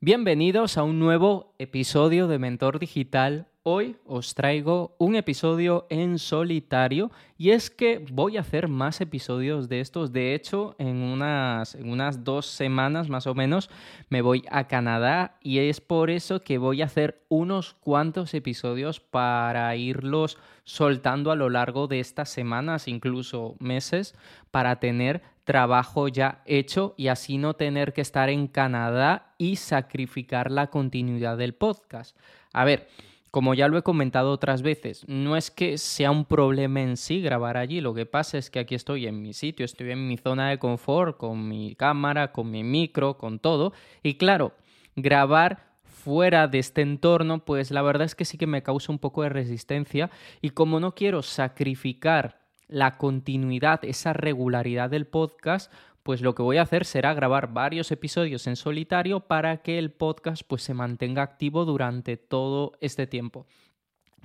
Bienvenidos a un nuevo episodio de Mentor Digital. Hoy os traigo un episodio en solitario y es que voy a hacer más episodios de estos. De hecho, en unas, en unas dos semanas más o menos me voy a Canadá y es por eso que voy a hacer unos cuantos episodios para irlos soltando a lo largo de estas semanas, incluso meses, para tener trabajo ya hecho y así no tener que estar en Canadá y sacrificar la continuidad del podcast. A ver, como ya lo he comentado otras veces, no es que sea un problema en sí grabar allí, lo que pasa es que aquí estoy en mi sitio, estoy en mi zona de confort, con mi cámara, con mi micro, con todo, y claro, grabar fuera de este entorno, pues la verdad es que sí que me causa un poco de resistencia y como no quiero sacrificar la continuidad, esa regularidad del podcast, pues lo que voy a hacer será grabar varios episodios en solitario para que el podcast pues se mantenga activo durante todo este tiempo.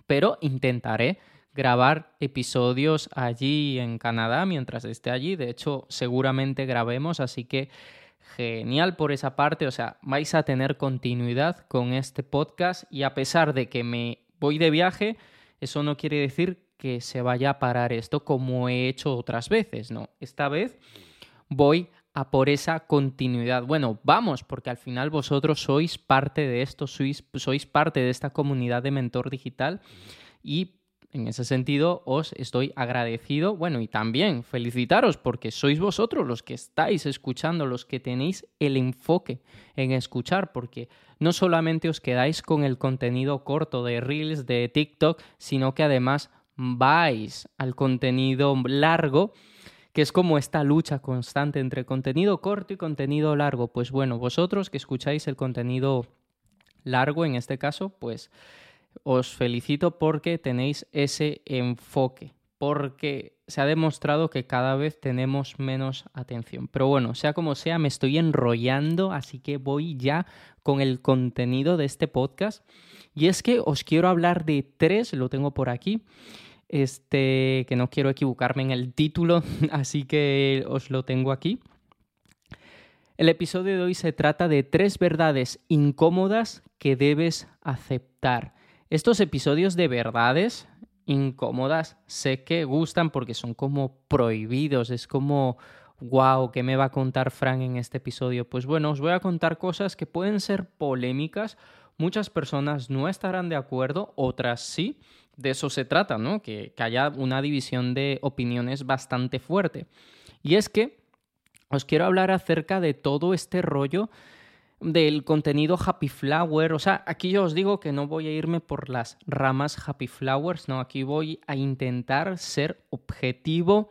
Pero intentaré grabar episodios allí en Canadá mientras esté allí. De hecho, seguramente grabemos, así que genial por esa parte. O sea, vais a tener continuidad con este podcast y a pesar de que me voy de viaje, eso no quiere decir que se vaya a parar esto como he hecho otras veces, ¿no? Esta vez voy a por esa continuidad. Bueno, vamos, porque al final vosotros sois parte de esto, sois, sois parte de esta comunidad de mentor digital y en ese sentido os estoy agradecido, bueno, y también felicitaros porque sois vosotros los que estáis escuchando, los que tenéis el enfoque en escuchar, porque no solamente os quedáis con el contenido corto de Reels, de TikTok, sino que además vais al contenido largo, que es como esta lucha constante entre contenido corto y contenido largo. Pues bueno, vosotros que escucháis el contenido largo en este caso, pues os felicito porque tenéis ese enfoque, porque se ha demostrado que cada vez tenemos menos atención. Pero bueno, sea como sea, me estoy enrollando, así que voy ya con el contenido de este podcast. Y es que os quiero hablar de tres, lo tengo por aquí, este, que no quiero equivocarme en el título, así que os lo tengo aquí. El episodio de hoy se trata de tres verdades incómodas que debes aceptar. Estos episodios de verdades incómodas sé que gustan porque son como prohibidos, es como, wow, ¿qué me va a contar Frank en este episodio? Pues bueno, os voy a contar cosas que pueden ser polémicas, muchas personas no estarán de acuerdo, otras sí, de eso se trata, ¿no? Que, haya una división de opiniones bastante fuerte. Y es que os quiero hablar acerca de todo este rollo del contenido Happy Flower. O sea, aquí yo os digo que no voy a irme por las ramas Happy Flowers, no, aquí voy a intentar ser objetivo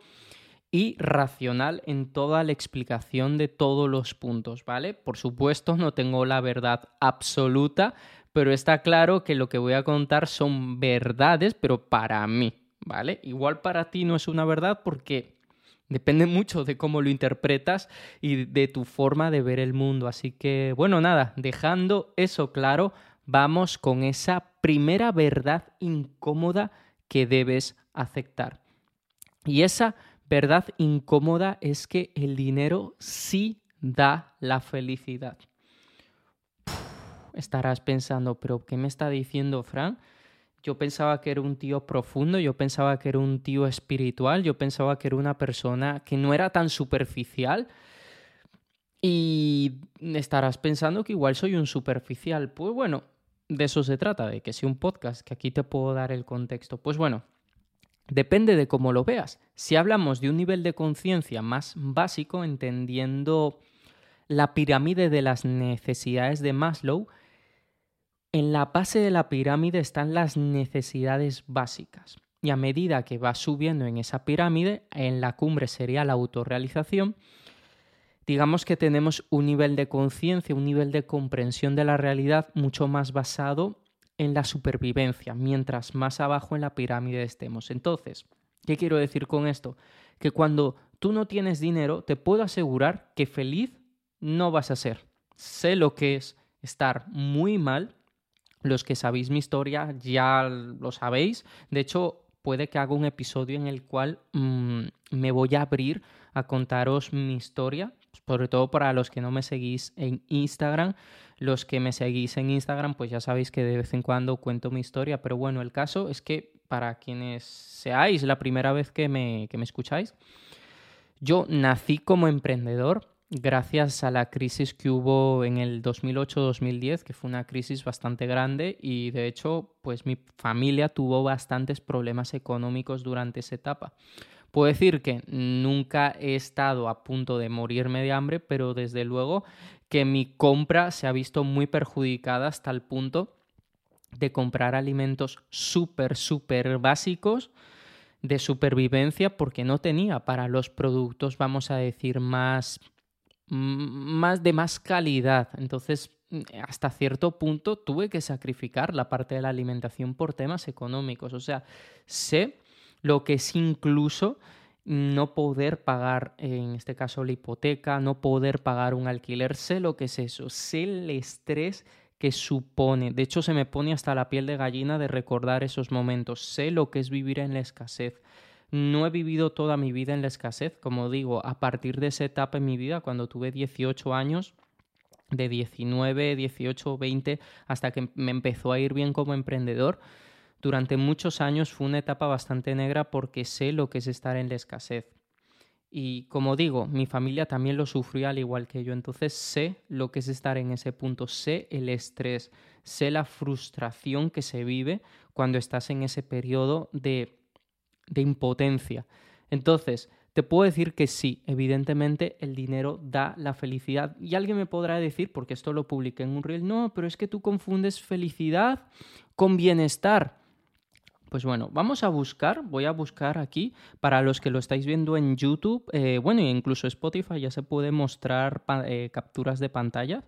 y racional en toda la explicación de todos los puntos, ¿vale? Por supuesto, no tengo la verdad absoluta, pero está claro que lo que voy a contar son verdades, pero para mí, ¿vale? Igual para ti no es una verdad porque depende mucho de cómo lo interpretas y de tu forma de ver el mundo. Así que, bueno, nada, dejando eso claro, vamos con esa primera verdad incómoda que debes aceptar. Y esa verdad incómoda es que el dinero sí da la felicidad estarás pensando, pero ¿qué me está diciendo Fran? Yo pensaba que era un tío profundo, yo pensaba que era un tío espiritual, yo pensaba que era una persona que no era tan superficial. Y estarás pensando que igual soy un superficial. Pues bueno, de eso se trata, de que sea un podcast, que aquí te puedo dar el contexto. Pues bueno, depende de cómo lo veas. Si hablamos de un nivel de conciencia más básico, entendiendo la pirámide de las necesidades de Maslow, en la base de la pirámide están las necesidades básicas. Y a medida que vas subiendo en esa pirámide, en la cumbre sería la autorrealización, digamos que tenemos un nivel de conciencia, un nivel de comprensión de la realidad mucho más basado en la supervivencia, mientras más abajo en la pirámide estemos. Entonces, ¿qué quiero decir con esto? Que cuando tú no tienes dinero, te puedo asegurar que feliz no vas a ser. Sé lo que es estar muy mal. Los que sabéis mi historia ya lo sabéis. De hecho, puede que haga un episodio en el cual mm, me voy a abrir a contaros mi historia, sobre todo para los que no me seguís en Instagram. Los que me seguís en Instagram, pues ya sabéis que de vez en cuando cuento mi historia, pero bueno, el caso es que para quienes seáis la primera vez que me, que me escucháis, yo nací como emprendedor gracias a la crisis que hubo en el 2008-2010, que fue una crisis bastante grande y de hecho, pues mi familia tuvo bastantes problemas económicos durante esa etapa. Puedo decir que nunca he estado a punto de morirme de hambre, pero desde luego que mi compra se ha visto muy perjudicada hasta el punto de comprar alimentos súper, súper básicos de supervivencia porque no tenía para los productos, vamos a decir, más más de más calidad. Entonces, hasta cierto punto tuve que sacrificar la parte de la alimentación por temas económicos. O sea, sé lo que es incluso no poder pagar, en este caso, la hipoteca, no poder pagar un alquiler. Sé lo que es eso. Sé el estrés que supone. De hecho, se me pone hasta la piel de gallina de recordar esos momentos. Sé lo que es vivir en la escasez. No he vivido toda mi vida en la escasez, como digo, a partir de esa etapa en mi vida, cuando tuve 18 años, de 19, 18, 20, hasta que me empezó a ir bien como emprendedor, durante muchos años fue una etapa bastante negra porque sé lo que es estar en la escasez. Y como digo, mi familia también lo sufrió al igual que yo, entonces sé lo que es estar en ese punto, sé el estrés, sé la frustración que se vive cuando estás en ese periodo de de impotencia. Entonces, te puedo decir que sí, evidentemente el dinero da la felicidad. Y alguien me podrá decir, porque esto lo publiqué en un reel, no, pero es que tú confundes felicidad con bienestar. Pues bueno, vamos a buscar, voy a buscar aquí, para los que lo estáis viendo en YouTube, eh, bueno, incluso Spotify ya se puede mostrar eh, capturas de pantalla.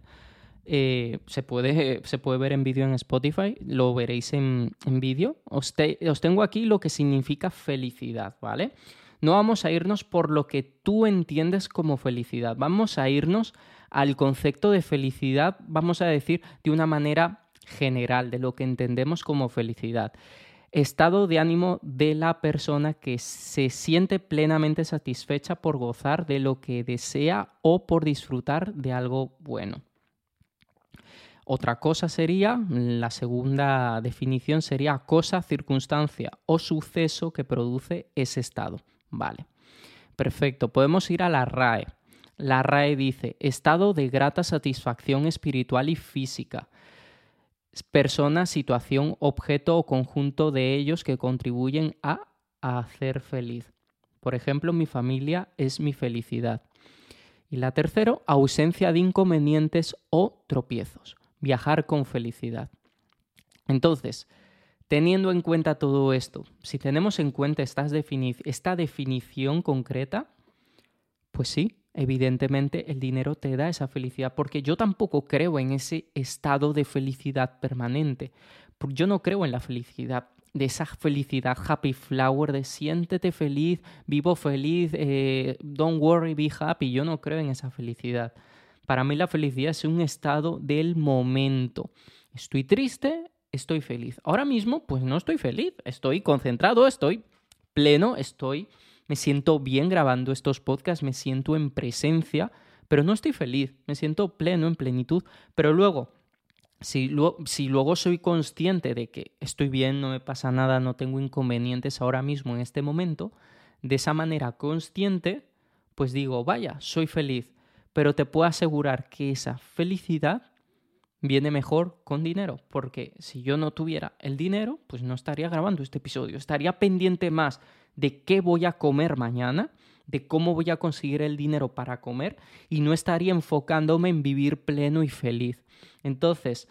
Eh, se, puede, se puede ver en vídeo en Spotify, lo veréis en, vídeo. Os, os tengo aquí lo que significa felicidad, ¿vale? No vamos a irnos por lo que tú entiendes como felicidad, vamos a irnos al concepto de felicidad, vamos a decir de una manera general, de lo que entendemos como felicidad. Estado de ánimo de la persona que se siente plenamente satisfecha por gozar de lo que desea o por disfrutar de algo bueno. Otra cosa sería, la segunda definición sería cosa, circunstancia o suceso que produce ese estado. Vale. Perfecto. Podemos ir a la RAE. La RAE dice estado de grata satisfacción espiritual y física. Persona, situación, objeto o conjunto de ellos que contribuyen a hacer feliz. Por ejemplo, mi familia es mi felicidad. Y la tercera, ausencia de inconvenientes o tropiezos viajar con felicidad. Entonces, teniendo en cuenta todo esto, si tenemos en cuenta esta, definición concreta, pues sí, evidentemente el dinero te da esa felicidad, porque yo tampoco creo en ese estado de felicidad permanente. Yo no creo en la felicidad, de esa felicidad happy flower, de siéntete feliz, vivo feliz, eh, don't worry, be happy. Yo no creo en esa felicidad. Para mí la felicidad es un estado del momento. Estoy triste, estoy feliz. Ahora mismo, pues no estoy feliz. Estoy concentrado, estoy pleno, estoy, me siento bien grabando estos podcasts, me siento en presencia, pero no estoy feliz. Me siento pleno, en plenitud. Pero luego, si, si, luego soy consciente de que estoy bien, no me pasa nada, no tengo inconvenientes ahora mismo en este momento, de esa manera consciente, pues digo, vaya, soy feliz pero te puedo asegurar que esa felicidad viene mejor con dinero, porque si yo no tuviera el dinero, pues no estaría grabando este episodio, estaría pendiente más de qué voy a comer mañana, de cómo voy a conseguir el dinero para comer y no estaría enfocándome en vivir pleno y feliz. Entonces,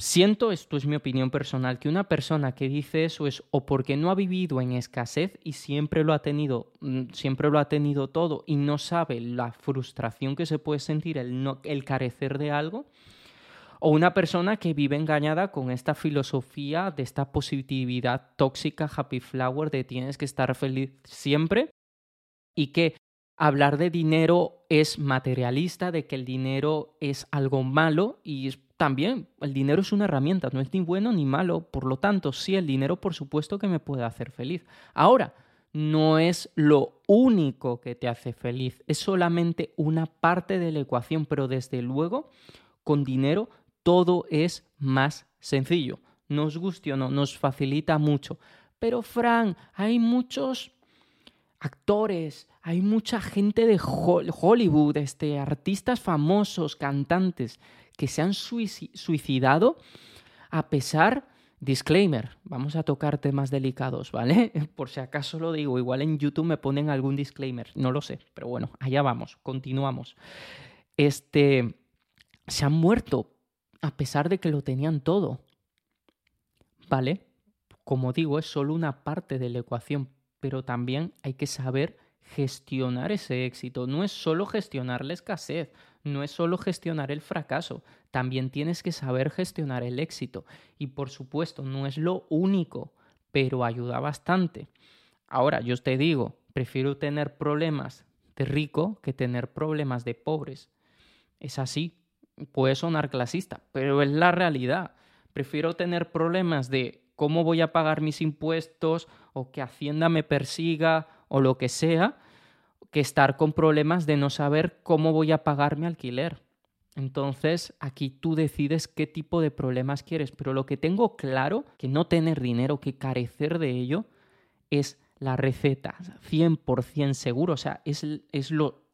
Siento, esto es mi opinión personal, que una persona que dice eso es o porque no ha vivido en escasez y siempre lo ha tenido, mm, siempre lo ha tenido todo y no sabe la frustración que se puede sentir el, no, el carecer de algo, o una persona que vive engañada con esta filosofía de esta positividad tóxica, happy flower, de tienes que estar feliz siempre y que hablar de dinero es materialista, de que el dinero es algo malo y también el dinero es una herramienta, no es ni bueno ni malo, por lo tanto, sí, el dinero por supuesto que me puede hacer feliz. Ahora, no es lo único que te hace feliz, es solamente una parte de la ecuación, pero desde luego, con dinero todo es más sencillo. Nos guste o no, nos facilita mucho. Pero, Fran, hay muchos actores, hay mucha gente de Hollywood, este, artistas famosos, cantantes, que se han suicidado a pesar, disclaimer, vamos a tocar temas delicados, ¿vale? Por si acaso lo digo, igual en YouTube me ponen algún disclaimer, no lo sé, pero bueno, allá vamos, continuamos. Este, se han muerto a pesar de que lo tenían todo, ¿vale? Como digo, es solo una parte de la ecuación, pero también hay que saber gestionar ese éxito. No es solo gestionar la escasez, no es solo gestionar el fracaso, también tienes que saber gestionar el éxito. Y por supuesto, no es lo único, pero ayuda bastante. Ahora, yo te digo, prefiero tener problemas de rico que tener problemas de pobres. Es así, puede sonar clasista, pero es la realidad. Prefiero tener problemas de cómo voy a pagar mis impuestos o que Hacienda me persiga o lo que sea, que estar con problemas de no saber cómo voy a pagar mi alquiler. Entonces, aquí tú decides qué tipo de problemas quieres, pero lo que tengo claro, que no tener dinero, que carecer de ello, es la receta, 100% seguro, o sea, es, es lo,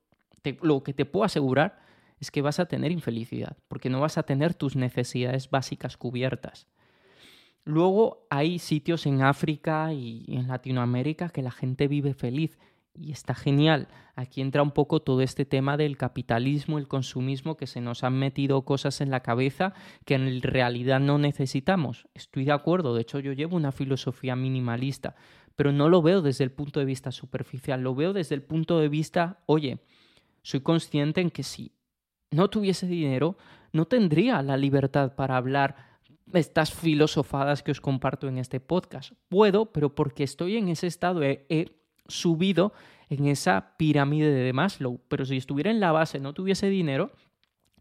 lo que te puedo asegurar es que vas a tener infelicidad, porque no vas a tener tus necesidades básicas cubiertas. Luego hay sitios en África y en Latinoamérica que la gente vive feliz y está genial. Aquí entra un poco todo este tema del capitalismo, el consumismo, que se nos han metido cosas en la cabeza que en realidad no necesitamos. Estoy de acuerdo, de hecho yo llevo una filosofía minimalista, pero no lo veo desde el punto de vista superficial, lo veo desde el punto de vista, oye, soy consciente en que si no tuviese dinero, no tendría la libertad para hablar estas filosofadas que os comparto en este podcast. Puedo, pero porque estoy en ese estado, he, subido en esa pirámide de Maslow. Pero si estuviera en la base, no tuviese dinero,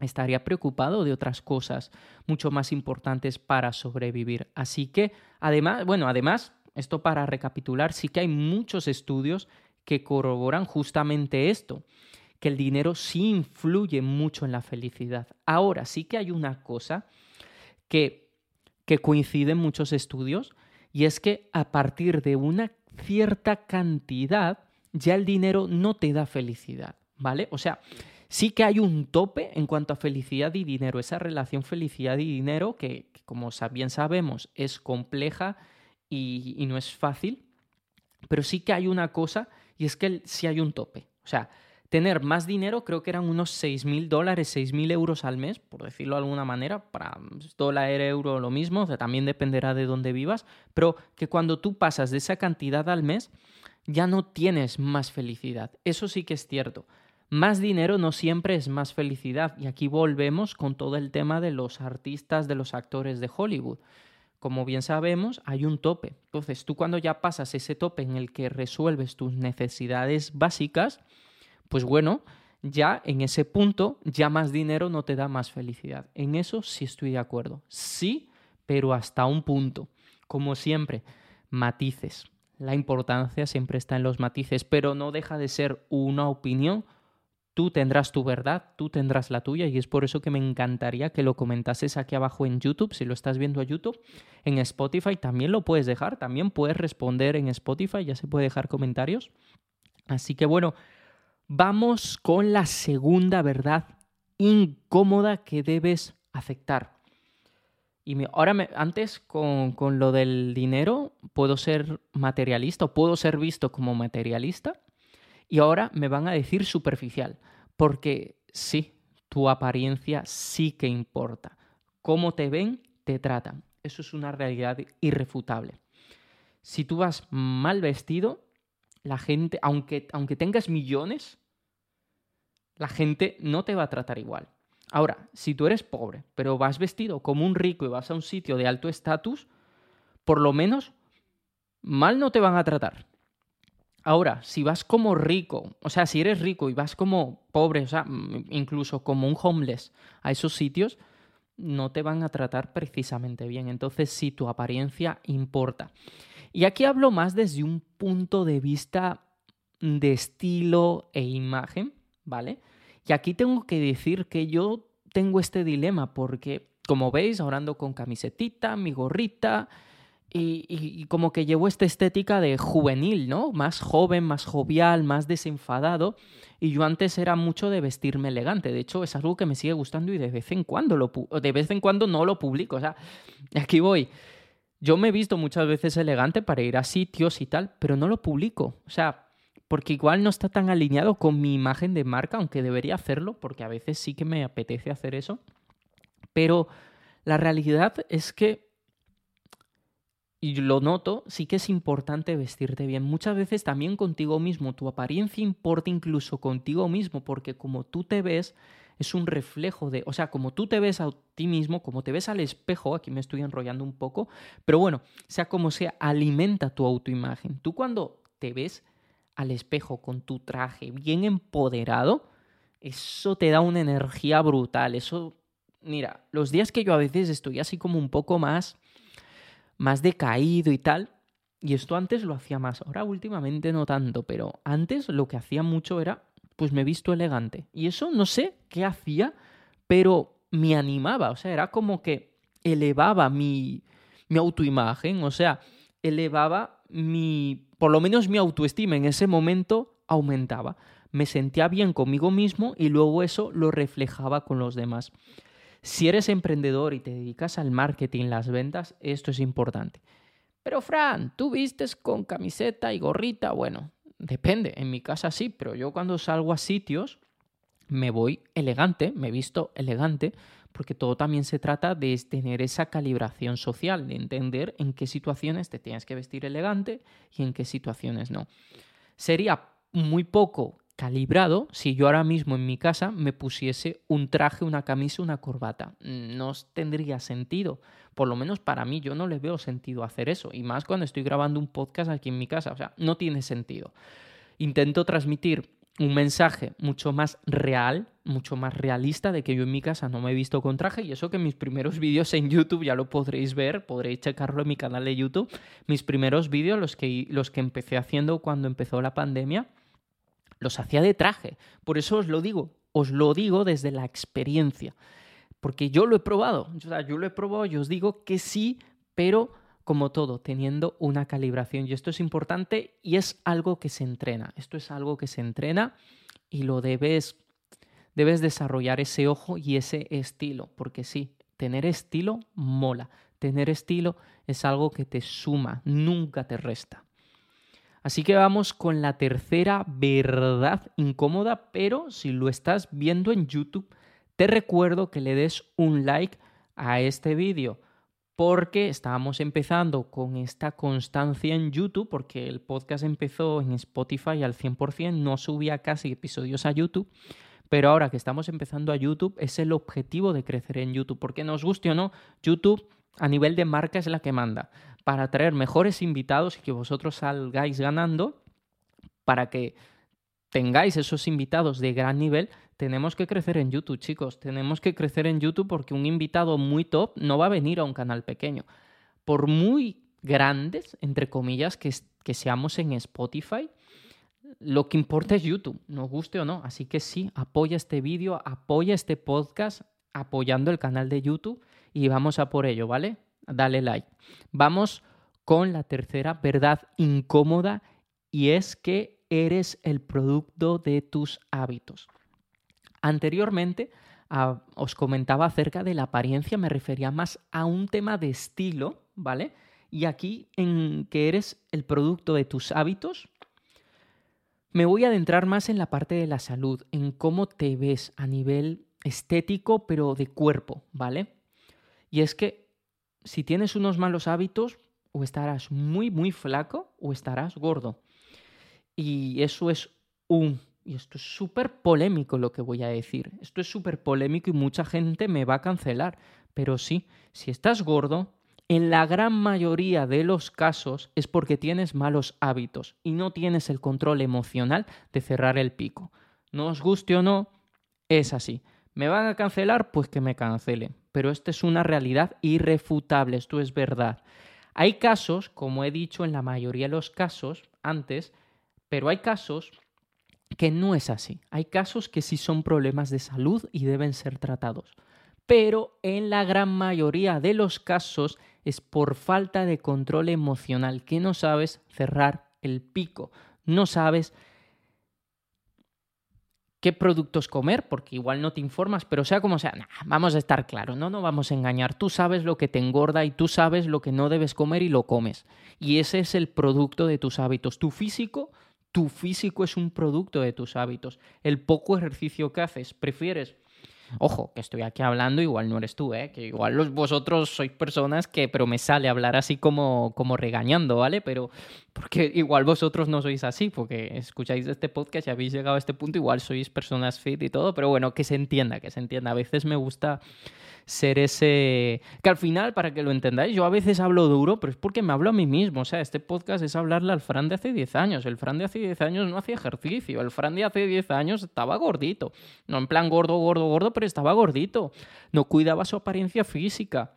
estaría preocupado de otras cosas mucho más importantes para sobrevivir. Así que, además, bueno, además, esto para recapitular, sí que hay muchos estudios que corroboran justamente esto, que el dinero sí influye mucho en la felicidad. Ahora, sí que hay una cosa que que coincide en muchos estudios, y es que a partir de una cierta cantidad ya el dinero no te da felicidad, ¿vale? O sea, sí que hay un tope en cuanto a felicidad y dinero, esa relación felicidad y dinero que, como bien sabemos, es compleja y, y, no es fácil, pero sí que hay una cosa y es que sí hay un tope. O sea, tener más dinero, creo que eran unos 6 mil dólares, 6 mil euros al mes, por decirlo de alguna manera, para dólar, euro, lo mismo, o sea, también dependerá de dónde vivas, pero que cuando tú pasas de esa cantidad al mes, ya no tienes más felicidad. Eso sí que es cierto. Más dinero no siempre es más felicidad. Y aquí volvemos con todo el tema de los artistas, de los actores de Hollywood. Como bien sabemos, hay un tope. Entonces, tú cuando ya pasas ese tope en el que resuelves tus necesidades básicas, pues bueno, ya en ese punto, ya más dinero no te da más felicidad. En eso sí estoy de acuerdo. Sí, pero hasta un punto. Como siempre, matices. La importancia siempre está en los matices, pero no deja de ser una opinión. Tú tendrás tu verdad, tú tendrás la tuya y es por eso que me encantaría que lo comentases aquí abajo en YouTube, si lo estás viendo a YouTube. En Spotify también lo puedes dejar, también puedes responder en Spotify, ya se puede dejar comentarios. Así que bueno, Vamos con la segunda verdad incómoda que debes aceptar. Y ahora, antes con, con, lo del dinero, puedo ser materialista o puedo ser visto como materialista. Y ahora me van a decir superficial, porque sí, tu apariencia sí que importa. Cómo te ven te tratan. Eso es una realidad irrefutable. Si tú vas mal vestido, la gente, aunque, aunque tengas millones, la gente no te va a tratar igual. Ahora, si tú eres pobre, pero vas vestido como un rico y vas a un sitio de alto estatus, por lo menos mal no te van a tratar. Ahora, si vas como rico, o sea, si eres rico y vas como pobre, o sea, incluso como un homeless a esos sitios, no te van a tratar precisamente bien. Entonces, sí, tu apariencia importa. Y aquí hablo más desde un punto de vista de estilo e imagen, ¿vale? Y aquí tengo que decir que yo tengo este dilema porque, como veis, ahora ando con camisetita, mi gorrita y, como que llevo esta estética de juvenil, ¿no? Más joven, más jovial, más desenfadado. Y yo antes era mucho de vestirme elegante. De hecho, es algo que me sigue gustando y de vez en cuando lo de vez en cuando no lo publico. O sea, aquí voy. Yo me he visto muchas veces elegante para ir a sitios y tal, pero no lo publico. O sea, porque igual no está tan alineado con mi imagen de marca, aunque debería hacerlo, porque a veces sí que me apetece hacer eso. Pero la realidad es que, y lo noto, sí que es importante vestirte bien. Muchas veces también contigo mismo, tu apariencia importa incluso contigo mismo, porque como tú te ves, es un reflejo de, o sea, como tú te ves a ti mismo, como te ves al espejo, aquí me estoy enrollando un poco, pero bueno, sea como sea, alimenta tu autoimagen. Tú cuando te ves al espejo con tu traje bien empoderado, eso te da una energía brutal. Eso, mira, los días que yo a veces estoy así como un poco más, más decaído y tal, y esto antes lo hacía más, ahora últimamente no tanto, pero antes lo que hacía mucho era, pues me he visto elegante. Y eso no sé qué hacía, pero me animaba, o sea, era como que elevaba mi, mi autoimagen, o sea, elevaba mi, por lo menos mi autoestima en ese momento aumentaba. Me sentía bien conmigo mismo y luego eso lo reflejaba con los demás. Si eres emprendedor y te dedicas al marketing, las ventas, esto es importante. Pero Fran, tú vistes con camiseta y gorrita. Bueno, depende. En mi casa sí, pero yo cuando salgo a sitios me voy elegante, me visto elegante, porque todo también se trata de tener esa calibración social, de entender en qué situaciones te tienes que vestir elegante y en qué situaciones no. Sería muy poco calibrado si yo ahora mismo en mi casa me pusiese un traje, una camisa, una corbata. No tendría sentido. Por lo menos para mí yo no le veo sentido hacer eso. Y más cuando estoy grabando un podcast aquí en mi casa. O sea, no tiene sentido. Intento transmitir un mensaje mucho más real, mucho más realista de que yo en mi casa no me he visto con traje y eso que mis primeros vídeos en YouTube ya lo podréis ver, podréis checarlo en mi canal de YouTube, mis primeros vídeos, los que, los que empecé haciendo cuando empezó la pandemia, los hacía de traje. Por eso os lo digo, os lo digo desde la experiencia, porque yo lo he probado, yo lo he probado y os digo que sí, pero como todo, teniendo una calibración. Y esto es importante y es algo que se entrena. Esto es algo que se entrena y lo debes, debes desarrollar ese ojo y ese estilo, porque sí, tener estilo mola. Tener estilo es algo que te suma, nunca te resta. Así que vamos con la tercera verdad incómoda, pero si lo estás viendo en YouTube, te recuerdo que le des un like a este vídeo porque estábamos empezando con esta constancia en YouTube, porque el podcast empezó en Spotify al 100%, no subía casi episodios a YouTube, pero ahora que estamos empezando a YouTube es el objetivo de crecer en YouTube, porque nos guste o no, YouTube a nivel de marca es la que manda, para traer mejores invitados y que vosotros salgáis ganando, para que tengáis esos invitados de gran nivel, tenemos que crecer en YouTube, chicos. Tenemos que crecer en YouTube porque un invitado muy top no va a venir a un canal pequeño. Por muy grandes, entre comillas, que, seamos en Spotify, lo que importa es YouTube, nos guste o no. Así que sí, apoya este vídeo, apoya este podcast apoyando el canal de YouTube y vamos a por ello, ¿vale? Dale like. Vamos con la tercera verdad incómoda y es que eres el producto de tus hábitos. Anteriormente ah, os comentaba acerca de la apariencia, me refería más a un tema de estilo, ¿vale? Y aquí en que eres el producto de tus hábitos, me voy a adentrar más en la parte de la salud, en cómo te ves a nivel estético, pero de cuerpo, ¿vale? Y es que si tienes unos malos hábitos, o estarás muy, muy flaco o estarás gordo. Y eso es un... Y esto es súper polémico lo que voy a decir. Esto es súper polémico y mucha gente me va a cancelar. Pero sí, si estás gordo, en la gran mayoría de los casos es porque tienes malos hábitos y no tienes el control emocional de cerrar el pico. No os guste o no, es así. ¿Me van a cancelar? Pues que me cancelen. Pero esta es una realidad irrefutable, esto es verdad. Hay casos, como he dicho en la mayoría de los casos antes, pero hay casos que no es así. Hay casos que sí son problemas de salud y deben ser tratados. Pero en la gran mayoría de los casos es por falta de control emocional, que no sabes cerrar el pico, no sabes qué productos comer, porque igual no te informas, pero sea como sea, vamos a estar claros, no nos vamos a engañar. Tú sabes lo que te engorda y tú sabes lo que no debes comer y lo comes. Y ese es el producto de tus hábitos. Tu físico, tu físico es un producto de tus hábitos. El poco ejercicio que haces, prefieres Ojo, que estoy aquí hablando, igual no eres tú, ¿eh? Que igual vosotros sois personas que, pero me sale hablar así como, como regañando, ¿vale? Pero porque igual vosotros no sois así, porque escucháis este podcast y habéis llegado a este punto, igual sois personas fit y todo, pero bueno, que se entienda, que se entienda. A veces me gusta ser ese... Que al final, para que lo entendáis, yo a veces hablo duro, pero es porque me hablo a mí mismo. O sea, este podcast es hablarle al Fran de hace 10 años. El Fran de hace 10 años no hacía ejercicio. El Fran de hace 10 años estaba gordito. No en plan gordo, gordo, gordo, pero estaba gordito. No cuidaba su apariencia física.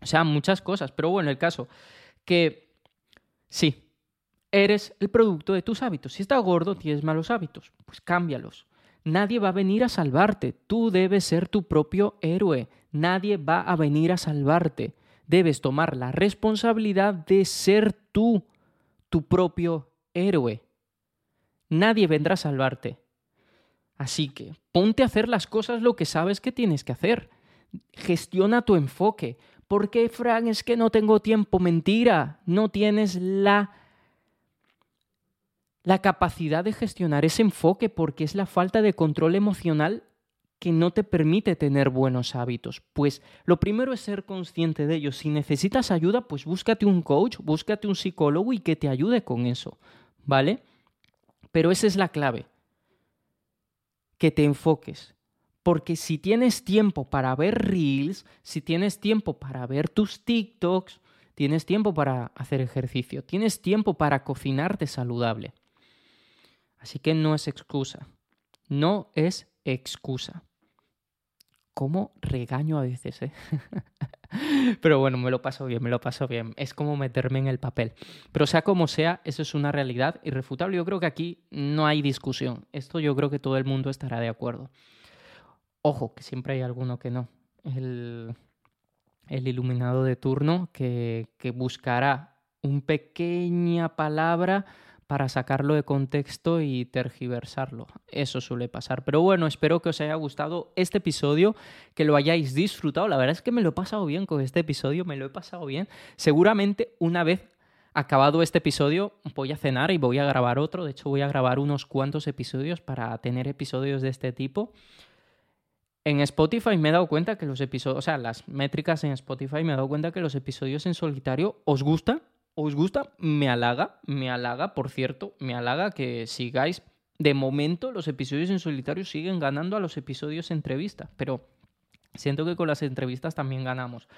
O sea, muchas cosas. Pero bueno, el caso que sí, eres el producto de tus hábitos. Si estás gordo, tienes malos hábitos. Pues cámbialos. Nadie va a venir a salvarte. Tú debes ser tu propio héroe. Nadie va a venir a salvarte. Debes tomar la responsabilidad de ser tú, tu propio héroe. Nadie vendrá a salvarte. Así que ponte a hacer las cosas lo que sabes que tienes que hacer. Gestiona tu enfoque. ¿Por qué, Fran? Es que no tengo tiempo. Mentira. No tienes la la capacidad de gestionar ese enfoque porque es la falta de control emocional que no te permite tener buenos hábitos. Pues lo primero es ser consciente de ello. Si necesitas ayuda, pues búscate un coach, búscate un psicólogo y que te ayude con eso, ¿vale? Pero esa es la clave. Que te enfoques. Porque si tienes tiempo para ver reels, si tienes tiempo para ver tus TikToks, tienes tiempo para hacer ejercicio, tienes tiempo para cocinarte saludable. Así que no es excusa. No es excusa. ¿Cómo regaño a veces, eh? Pero bueno, me lo paso bien, me lo paso bien. Es como meterme en el papel. Pero sea como sea, eso es una realidad irrefutable. Yo creo que aquí no hay discusión. Esto yo creo que todo el mundo estará de acuerdo. Ojo, que siempre hay alguno que no. El, el iluminado de turno que, que buscará una pequeña palabra para sacarlo de contexto y tergiversarlo. Eso suele pasar. Pero bueno, espero que os haya gustado este episodio, que lo hayáis disfrutado. La verdad es que me lo he pasado bien con este episodio, me lo he pasado bien. Seguramente una vez acabado este episodio voy a cenar y voy a grabar otro. De hecho, voy a grabar unos cuantos episodios para tener episodios de este tipo. En Spotify me he dado cuenta que los episodios, o sea, las métricas en Spotify me he dado cuenta que los episodios en solitario os gustan os gusta, me halaga, me halaga, por cierto, me halaga que sigáis. De momento, los episodios en solitario siguen ganando a los episodios entrevista, pero siento que con las entrevistas también ganamos.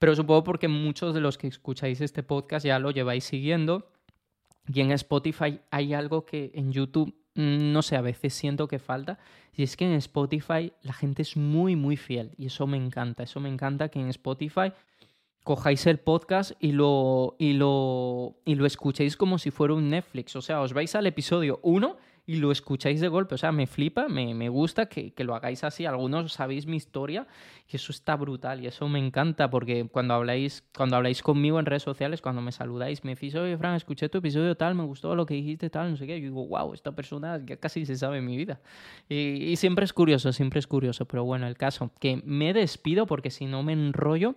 Pero supongo porque muchos de los que escucháis este podcast ya lo lleváis siguiendo. Y en Spotify hay algo que en YouTube, mm, no sé, a veces siento que falta. Y es que en Spotify la gente es muy, muy fiel. Y eso me encanta. Eso me encanta que en Spotify cojáis el podcast y lo, y lo, y lo escuchéis como si fuera un Netflix. O sea, os vais al episodio 1 y lo escucháis de golpe. O sea, me flipa, me, me gusta que, que, lo hagáis así. Algunos sabéis mi historia y eso está brutal y eso me encanta porque cuando habláis, cuando habláis conmigo en redes sociales, cuando me saludáis, me decís, oye, Fran, escuché tu episodio tal, me gustó lo que dijiste tal, no sé qué. Yo digo, wow, esta persona ya casi se sabe mi vida. Y, y siempre es curioso, siempre es curioso. Pero bueno, el caso, que me despido porque si no me enrollo